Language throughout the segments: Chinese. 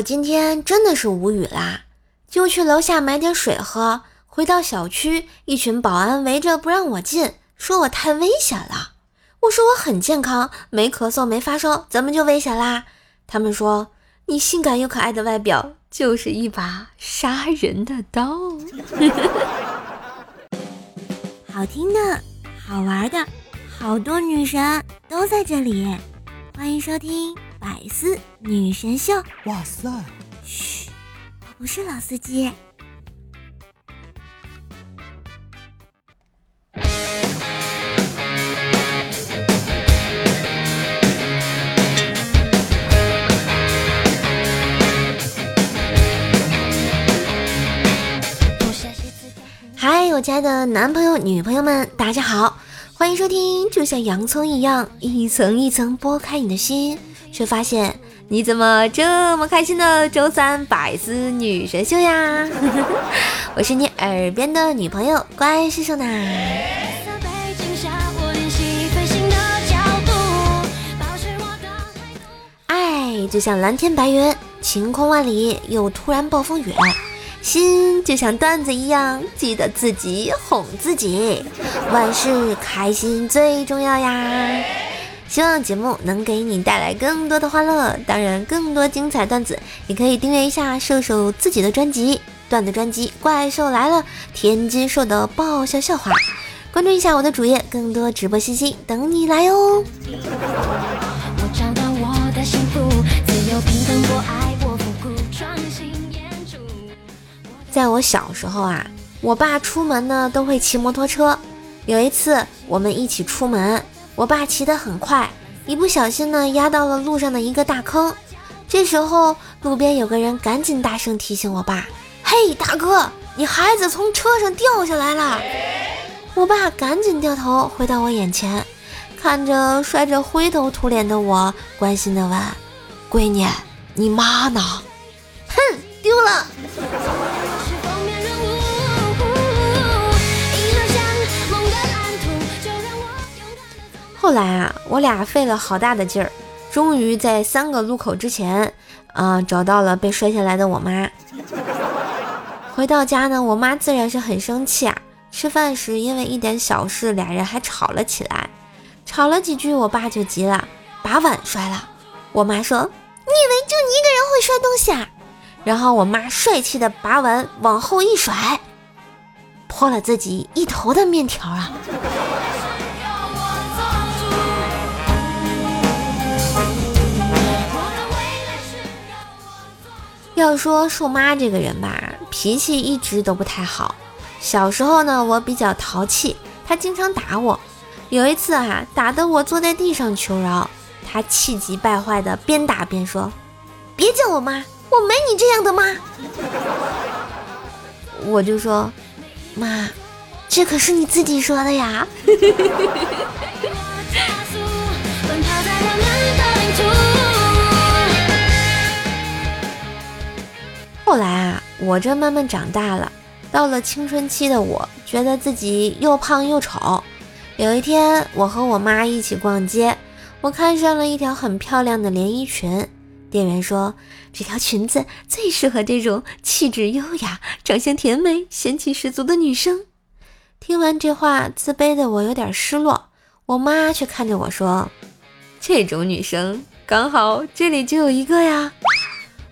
我今天真的是无语啦，就去楼下买点水喝。回到小区，一群保安围着不让我进，说我太危险了。我说我很健康，没咳嗽，没发烧，怎么就危险啦？他们说你性感又可爱的外表就是一把杀人的刀。好听的，好玩的，好多女神都在这里，欢迎收听。百思女神秀，哇塞！嘘，我不是老司机。嗨，我亲爱的男朋友、女朋友们，大家好，欢迎收听，就像洋葱一样，一层一层剥开你的心。却发现你怎么这么开心的周三百思女神秀呀！我是你耳边的女朋友乖师叔呢。爱就像蓝天白云，晴空万里，又突然暴风雨。心就像段子一样，记得自己哄自己，万事开心最重要呀。希望节目能给你带来更多的欢乐，当然更多精彩段子，也可以订阅一下瘦瘦自己的专辑段子专辑《怪兽来了》，天津兽的爆笑笑话，关注一下我的主页，更多直播信息等你来哦。在我小时候啊，我爸出门呢都会骑摩托车，有一次我们一起出门。我爸骑得很快，一不小心呢压到了路上的一个大坑。这时候，路边有个人赶紧大声提醒我爸：“嘿，大哥，你孩子从车上掉下来了！”我爸赶紧掉头回到我眼前，看着摔着灰头土脸的我，关心地问：“闺女，你妈呢？”“哼，丢了。”后来啊，我俩费了好大的劲儿，终于在三个路口之前，啊，找到了被摔下来的我妈。回到家呢，我妈自然是很生气啊。吃饭时因为一点小事，俩人还吵了起来。吵了几句，我爸就急了，把碗摔了。我妈说：“你以为就你一个人会摔东西啊？”然后我妈帅气的把碗往后一甩，泼了自己一头的面条啊。要说树妈这个人吧，脾气一直都不太好。小时候呢，我比较淘气，她经常打我。有一次啊，打得我坐在地上求饶，她气急败坏的边打边说：“别叫我妈，我没你这样的妈。”我就说：“妈，这可是你自己说的呀。”我这慢慢长大了，到了青春期的我，觉得自己又胖又丑。有一天，我和我妈一起逛街，我看上了一条很漂亮的连衣裙。店员说，这条裙子最适合这种气质优雅、长相甜美、仙气十足的女生。听完这话，自卑的我有点失落。我妈却看着我说：“这种女生刚好这里就有一个呀。”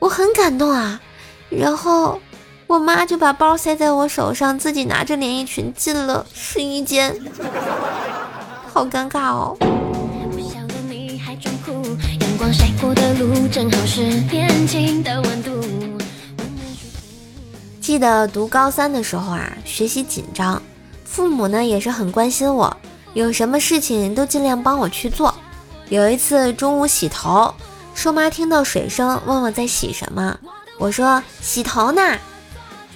我很感动啊。然后，我妈就把包塞在我手上，自己拿着连衣裙进了试衣间，好尴尬哦。记得读高三的时候啊，学习紧张，父母呢也是很关心我，有什么事情都尽量帮我去做。有一次中午洗头，说妈听到水声，问我在洗什么。我说洗头呢，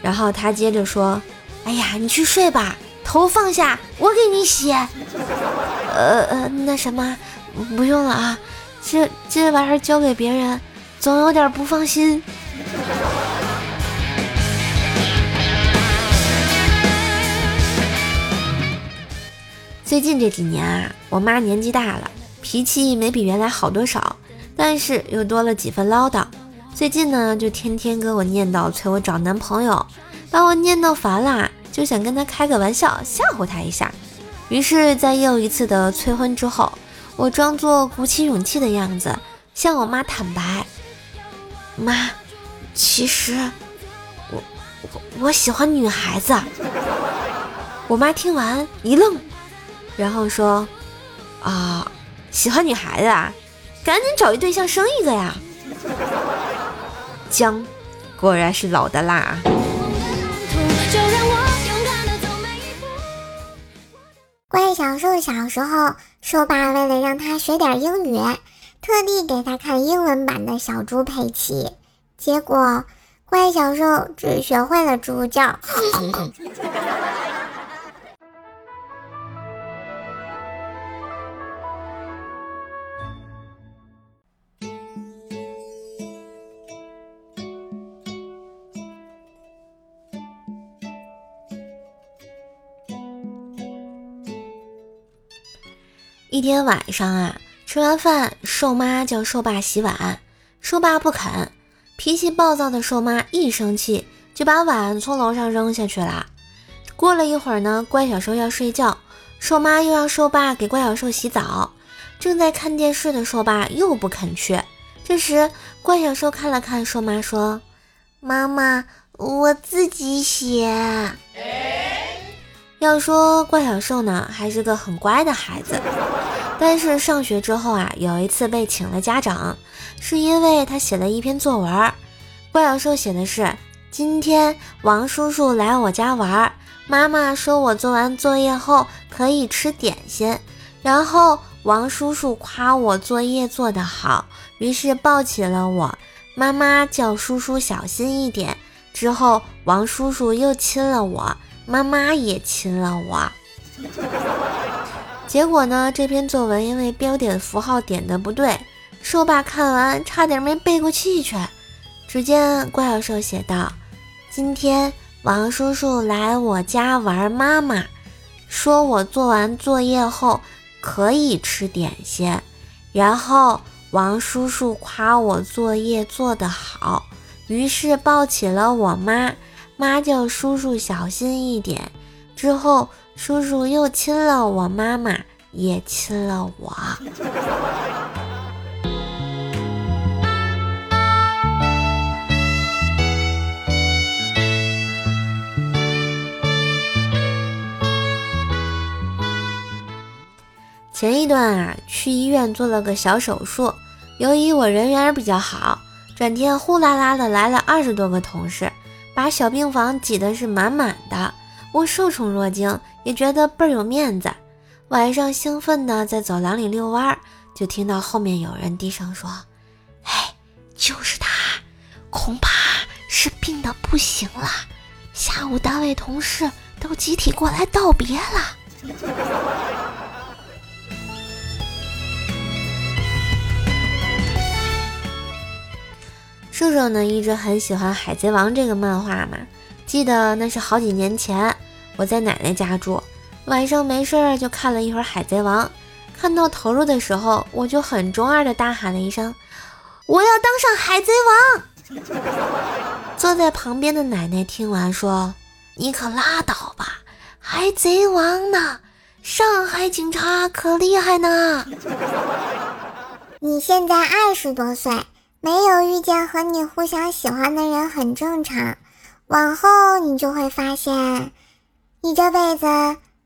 然后他接着说：“哎呀，你去睡吧，头放下，我给你洗。”呃呃，那什么，不用了啊，这这玩意儿交给别人，总有点不放心。最近这几年啊，我妈年纪大了，脾气没比原来好多少，但是又多了几分唠叨。最近呢，就天天给我念叨催我找男朋友，把我念叨烦啦，就想跟他开个玩笑吓唬他一下。于是，在又一次的催婚之后，我装作鼓起勇气的样子，向我妈坦白：“妈，其实我我我喜欢女孩子。”我妈听完一愣，然后说：“啊，喜欢女孩子啊，赶紧找一对象生一个呀。” 姜，果然是老的辣。怪小兽小时候，兽爸为了让他学点英语，特地给他看英文版的小猪佩奇。结果，怪小兽只学会了猪叫。一天晚上啊，吃完饭，瘦妈叫瘦爸洗碗，瘦爸不肯。脾气暴躁的瘦妈一生气，就把碗从楼上扔下去了。过了一会儿呢，怪小兽要睡觉，瘦妈又让瘦爸给怪小兽洗澡。正在看电视的瘦爸又不肯去。这时，怪小兽看了看瘦妈，说：“妈妈，我自己洗。”要说怪小兽呢，还是个很乖的孩子。但是上学之后啊，有一次被请了家长，是因为他写了一篇作文。怪小兽写的是：今天王叔叔来我家玩，妈妈说我做完作业后可以吃点心，然后王叔叔夸我作业做得好，于是抱起了我。妈妈叫叔叔小心一点，之后王叔叔又亲了我。妈妈也亲了我，结果呢？这篇作文因为标点符号点的不对，兽爸看完差点没背过气去。只见怪小兽写道：“今天王叔叔来我家玩，妈妈说我做完作业后可以吃点心，然后王叔叔夸我作业做得好，于是抱起了我妈。”妈叫叔叔小心一点，之后叔叔又亲了我，妈妈也亲了我。前一段啊，去医院做了个小手术，由于我人缘比较好，转天呼啦啦的来了二十多个同事。把小病房挤得是满满的，我受宠若惊，也觉得倍儿有面子。晚上兴奋的在走廊里遛弯，就听到后面有人低声说：“哎，就是他，恐怕是病的不行了。下午单位同事都集体过来道别了。”瘦瘦呢一直很喜欢《海贼王》这个漫画嘛，记得那是好几年前，我在奶奶家住，晚上没事儿就看了一会儿《海贼王》，看到投入的时候，我就很中二的大喊了一声：“我要当上海贼王！”坐在旁边的奶奶听完说：“你可拉倒吧，海贼王呢？上海警察可厉害呢！你现在二十多岁。”没有遇见和你互相喜欢的人很正常，往后你就会发现，你这辈子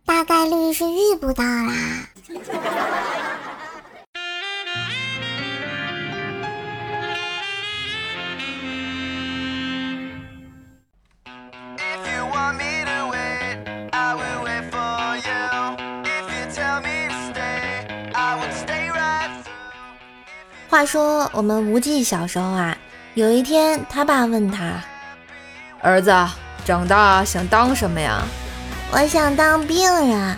大概率是遇不到啦。话说我们无忌小时候啊，有一天他爸问他：“儿子，长大想当什么呀？”“我想当病人。”“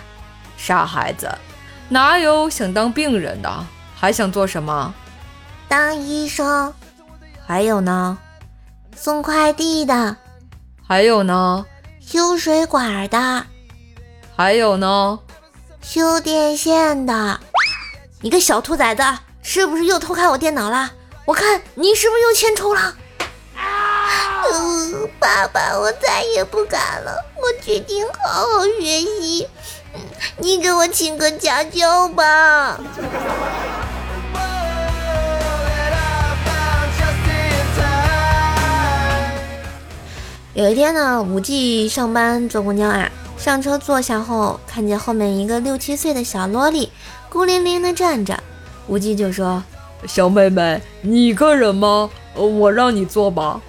傻孩子，哪有想当病人的？还想做什么？”“当医生。”“还有呢？”“送快递的。”“还有呢？”“修水管的。”“还有呢？”“修电线的。”“你个小兔崽子！”是不是又偷看我电脑了？我看你是不是又欠抽了？爸爸，我再也不敢了，我决定好好学习。你给我请个家教吧。有一天呢，五 G 上班坐公交啊，上车坐下后，看见后面一个六七岁的小萝莉孤零零的站着，五 G 就说：“小妹妹，你一个人吗？我让你坐吧。”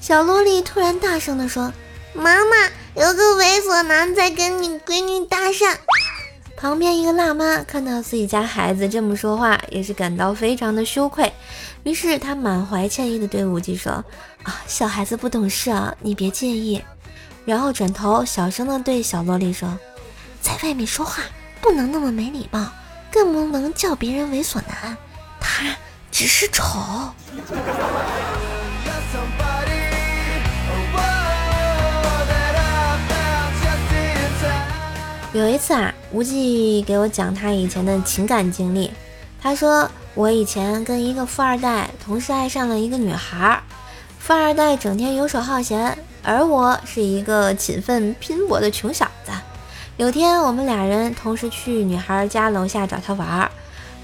小萝莉突然大声地说：“妈妈，有个猥琐男在跟你闺女搭讪。”旁边一个辣妈看到自己家孩子这么说话，也是感到非常的羞愧，于是她满怀歉意的对无忌说：“啊，小孩子不懂事啊，你别介意。”然后转头小声的对小萝莉说：“在外面说话不能那么没礼貌，更不能叫别人猥琐男，他只是丑。”有一次啊，无忌给我讲他以前的情感经历。他说，我以前跟一个富二代同时爱上了一个女孩。富二代整天游手好闲，而我是一个勤奋拼搏的穷小子。有天，我们俩人同时去女孩家楼下找她玩儿。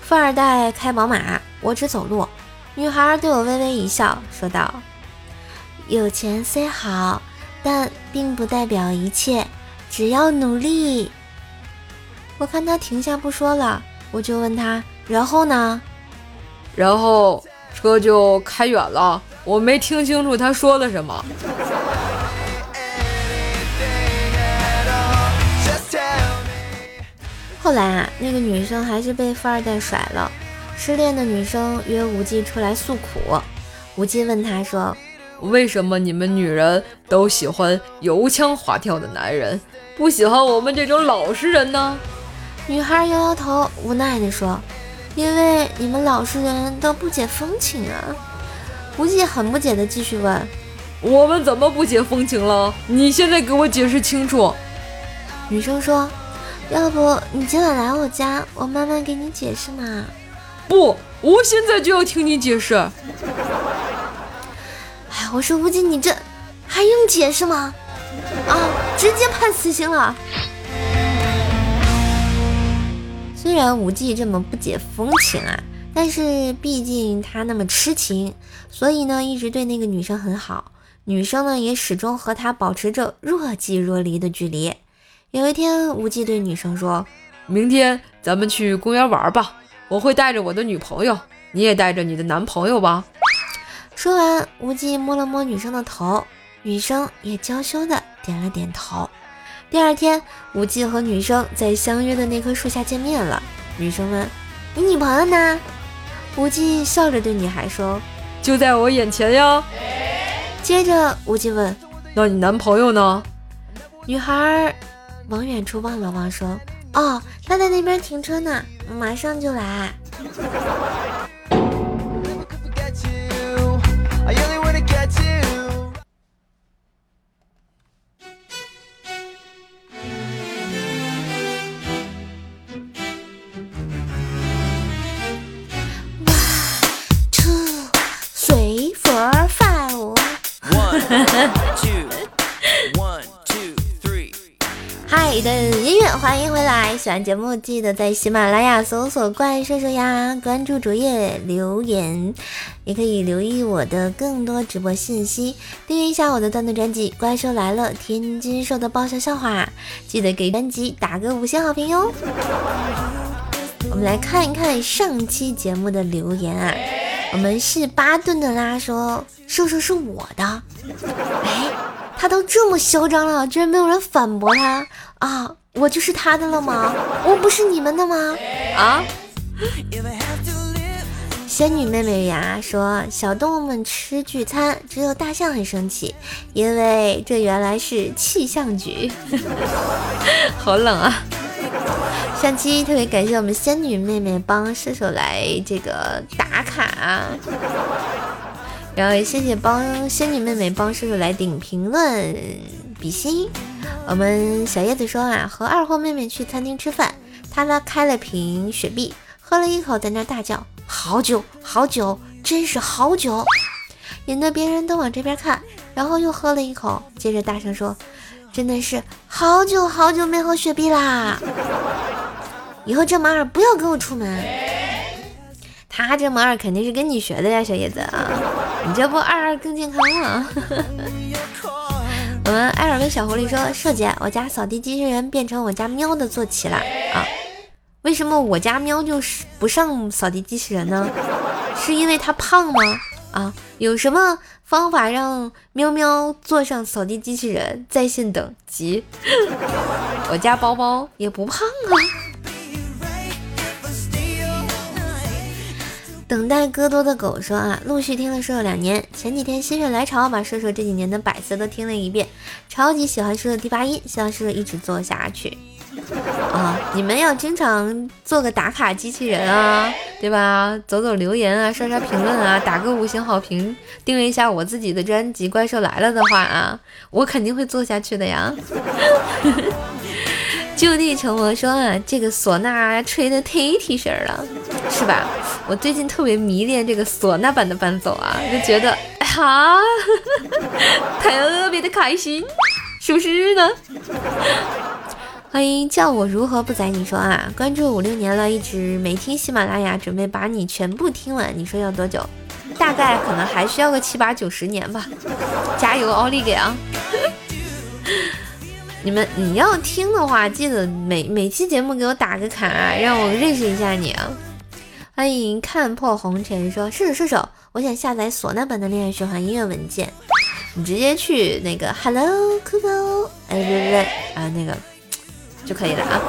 富二代开宝马，我只走路。女孩对我微微一笑，说道：“有钱虽好，但并不代表一切，只要努力。”我看他停下不说了，我就问他：“然后呢？”然后车就开远了，我没听清楚他说了什么。后来啊，那个女生还是被富二代甩了。失恋的女生约无忌出来诉苦。无忌问她说：“为什么你们女人都喜欢油腔滑调的男人，不喜欢我们这种老实人呢？”女孩摇摇头，无奈地说：“因为你们老实人都不解风情啊。”无忌很不解地继续问：“我们怎么不解风情了？你现在给我解释清楚。”女生说：“要不你今晚来我家，我慢慢给你解释嘛。”“不，我现在就要听你解释。”“哎，我说无忌，你这还用解释吗？啊，直接判死刑了。”虽然无忌这么不解风情啊，但是毕竟他那么痴情，所以呢一直对那个女生很好。女生呢也始终和他保持着若即若离的距离。有一天，无忌对女生说：“明天咱们去公园玩吧，我会带着我的女朋友，你也带着你的男朋友吧。”说完，无忌摸了摸女生的头，女生也娇羞的点了点头。第二天，无忌和女生在相约的那棵树下见面了。女生问：“你女朋友呢？”无忌笑着对女孩说：“就在我眼前呀。”接着，无忌问：“那你男朋友呢？”女孩往远处望了望，说：“哦，他在那边停车呢，马上就来。”嗨的音乐，欢迎回来！喜欢节目记得在喜马拉雅搜索“怪兽兽呀”，关注主页留言，也可以留意我的更多直播信息。订阅一下我的段子专辑《怪兽来了》，天津兽的爆笑笑话，记得给专辑打个五星好评哟。我们来看一看上期节目的留言啊，我们是巴顿的啦，说兽兽是我的，哎。他都这么嚣张了，居然没有人反驳他啊！我就是他的了吗？我不是你们的吗？啊！仙女妹妹呀说，小动物们吃聚餐，只有大象很生气，因为这原来是气象局。好冷啊！上期特别感谢我们仙女妹妹帮射手来这个打卡。然后也谢谢帮仙女妹妹帮叔叔来顶评论比心。我们小叶子说啊，和二货妹妹去餐厅吃饭，她呢开了瓶雪碧，喝了一口，在那大叫：“好酒，好酒，真是好酒！”引得别人都往这边看，然后又喝了一口，接着大声说：“真的是好久好久没喝雪碧啦！以后这马尔不要跟我出门。”他这么二肯定是跟你学的呀，小叶子啊，你这不二二更健康吗？我们艾尔跟小狐狸说：“社姐，我家扫地机器人变成我家喵的坐骑了啊？为什么我家喵就是不上扫地机器人呢？是因为它胖吗？啊？有什么方法让喵喵坐上扫地机器人在线等急？我家包包也不胖啊。”等待戈多的狗说啊，陆续听了射手两年，前几天心血来潮把射手这几年的百色都听了一遍，超级喜欢射手第八音，希望射手一直做下去啊！你们要经常做个打卡机器人啊，对吧？走走留言啊，刷刷评论啊，打个五星好评，订阅一下我自己的专辑《怪兽来了》的话啊，我肯定会做下去的呀。就地成魔说啊，这个唢呐吹的忒提神了，是吧？我最近特别迷恋这个唢呐版的伴奏啊，就觉得哈，特别的开心，是不是呢？欢迎叫我如何不宰你说啊，关注五六年了，一直没听喜马拉雅，准备把你全部听完，你说要多久？大概可能还需要个七八九十年吧，加油，奥利给啊！你们，你要听的话，记得每每期节目给我打个卡，让我认识一下你啊！欢迎看破红尘说射手射手，我想下载唢呐版的恋爱循环音乐文件，你直接去那个 Hello Coco，哎对对对啊那个就可以了啊！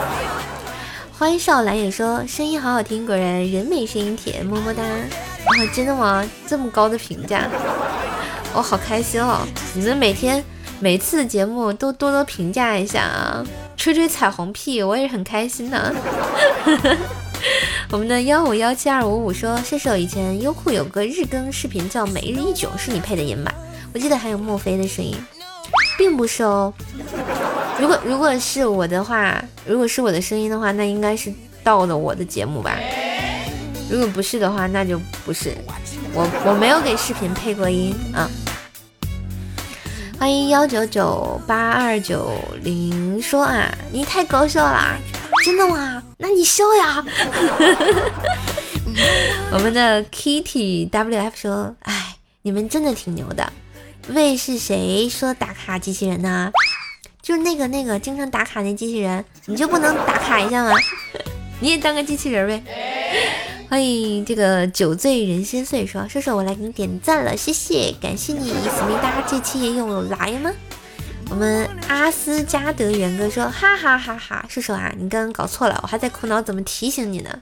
欢迎少兰也说声音好好听，果然人美声音甜，么么哒！啊真的吗？这么高的评价，我好开心哦！你们每天。每次节目都多多评价一下啊，吹吹彩虹屁，我也很开心呢。我们的幺五幺七二五五说，射手以前优酷有个日更视频叫《每日一囧》，是你配的音吧？我记得还有墨菲的声音，并不是哦。如果如果是我的话，如果是我的声音的话，那应该是到了我的节目吧？如果不是的话，那就不是我，我没有给视频配过音啊。欢迎幺九九八二九零说啊，你太搞笑了，真的吗？那你笑呀。我们的 Kitty WF 说，哎，你们真的挺牛的。喂，是谁说打卡机器人呢？就是那个那个经常打卡那机器人，你就不能打卡一下吗？你也当个机器人呗。欢迎这个酒醉人心碎说，射手我来给你点赞了，谢谢，感谢你，思密达这期也有来吗？我们阿斯加德元哥说，哈哈哈哈，射手啊，你刚刚搞错了，我还在苦恼怎么提醒你呢，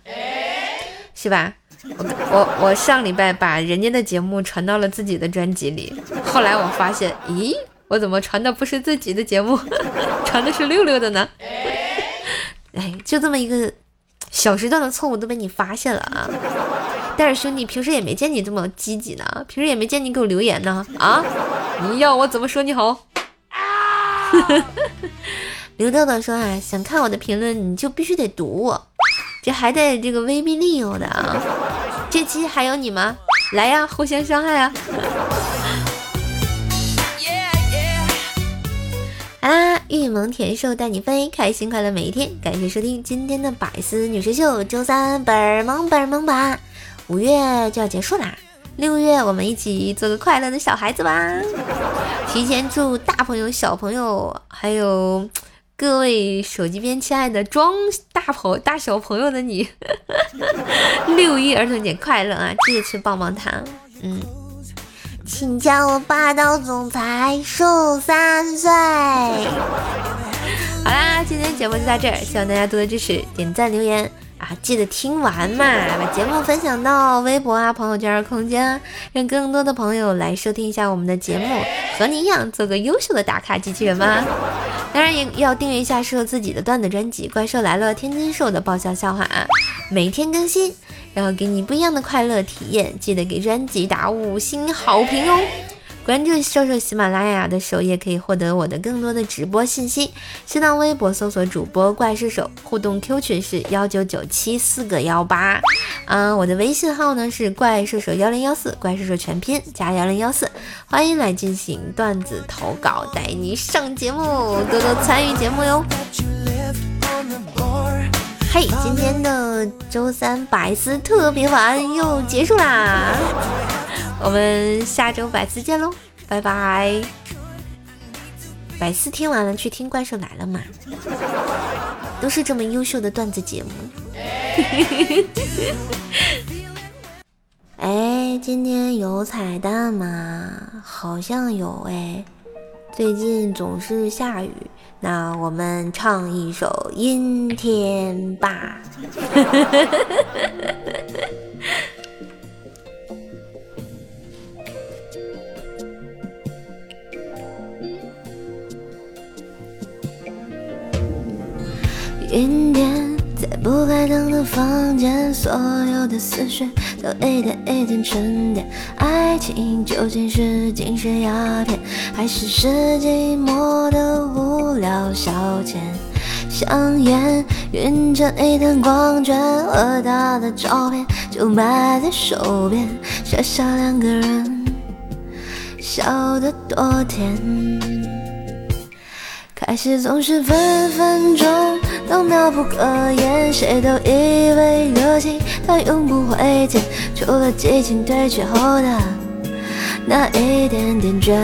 是吧？我我我上礼拜把人家的节目传到了自己的专辑里，后来我发现，咦，我怎么传的不是自己的节目，传的是六六的呢？哎，就这么一个。小时段的错误都被你发现了啊！但是兄弟平时也没见你这么积极呢，平时也没见你给我留言呢啊！你要我怎么说你好？刘豆豆说啊，想看我的评论你就必须得读我，这还得这个威逼利诱的啊！这期还有你吗？来呀，互相伤害啊！好 啦，玉萌甜瘦带你飞，开心快乐每一天。感谢收听今天的百思女神秀，周三本儿萌本儿萌版，五月就要结束啦，六月我们一起做个快乐的小孩子吧。提前祝大朋友、小朋友，还有各位手机边亲爱的装大朋大小朋友的你，六一儿童节快乐啊！记得吃棒棒糖，嗯。请叫我霸道总裁瘦三岁。好啦，今天节目就到这儿，希望大家多多支持，点赞留言啊，记得听完嘛，把节目分享到微博啊、朋友圈、空间，让更多的朋友来收听一下我们的节目，和你一样做个优秀的打卡机器人吗？当然也要订阅一下适合自己的段子专辑《怪兽来了》，天津兽的爆笑笑话啊，每天更新。然后给你不一样的快乐体验，记得给专辑打五星好评哦！关注瘦瘦喜马拉雅的首页，可以获得我的更多的直播信息。新浪微博搜索主播怪兽手，互动 Q 群是幺九九七四个幺八。嗯，我的微信号呢是怪兽手幺零幺四，怪兽手全拼加幺零幺四，欢迎来进行段子投稿，带你上节目，多多参与节目哟。嘿，今天的周三百思特别晚又结束啦，我们下周百思见喽，拜拜。百思听完了去听怪兽来了嘛，都是这么优秀的段子节目。哎，今天有彩蛋吗？好像有哎，最近总是下雨。那我们唱一首《阴天》吧。不开灯的房间，所有的思绪都一点一点沉淀。爱情究竟是精神鸦片，还是是寂寞的无聊消遣？香烟晕成一滩光圈，和他的照片就摆在手边，傻傻两个人，笑得多甜。开始总是分分钟都妙不可言，谁都以为热情它永不会减，除了激情褪去后的。那一点点倦，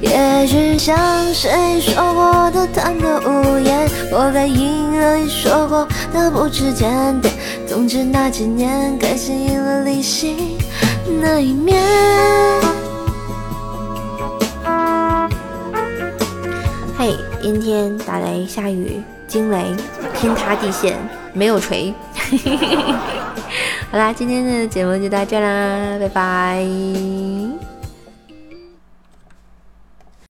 也许像谁说过的贪得无厌，活该应了你说过的不知检点。总之那几年，感情赢了理性那一面。阴天，打雷，下雨，惊雷，天塌地陷，没有锤。好啦，今天的节目就到这啦，拜拜。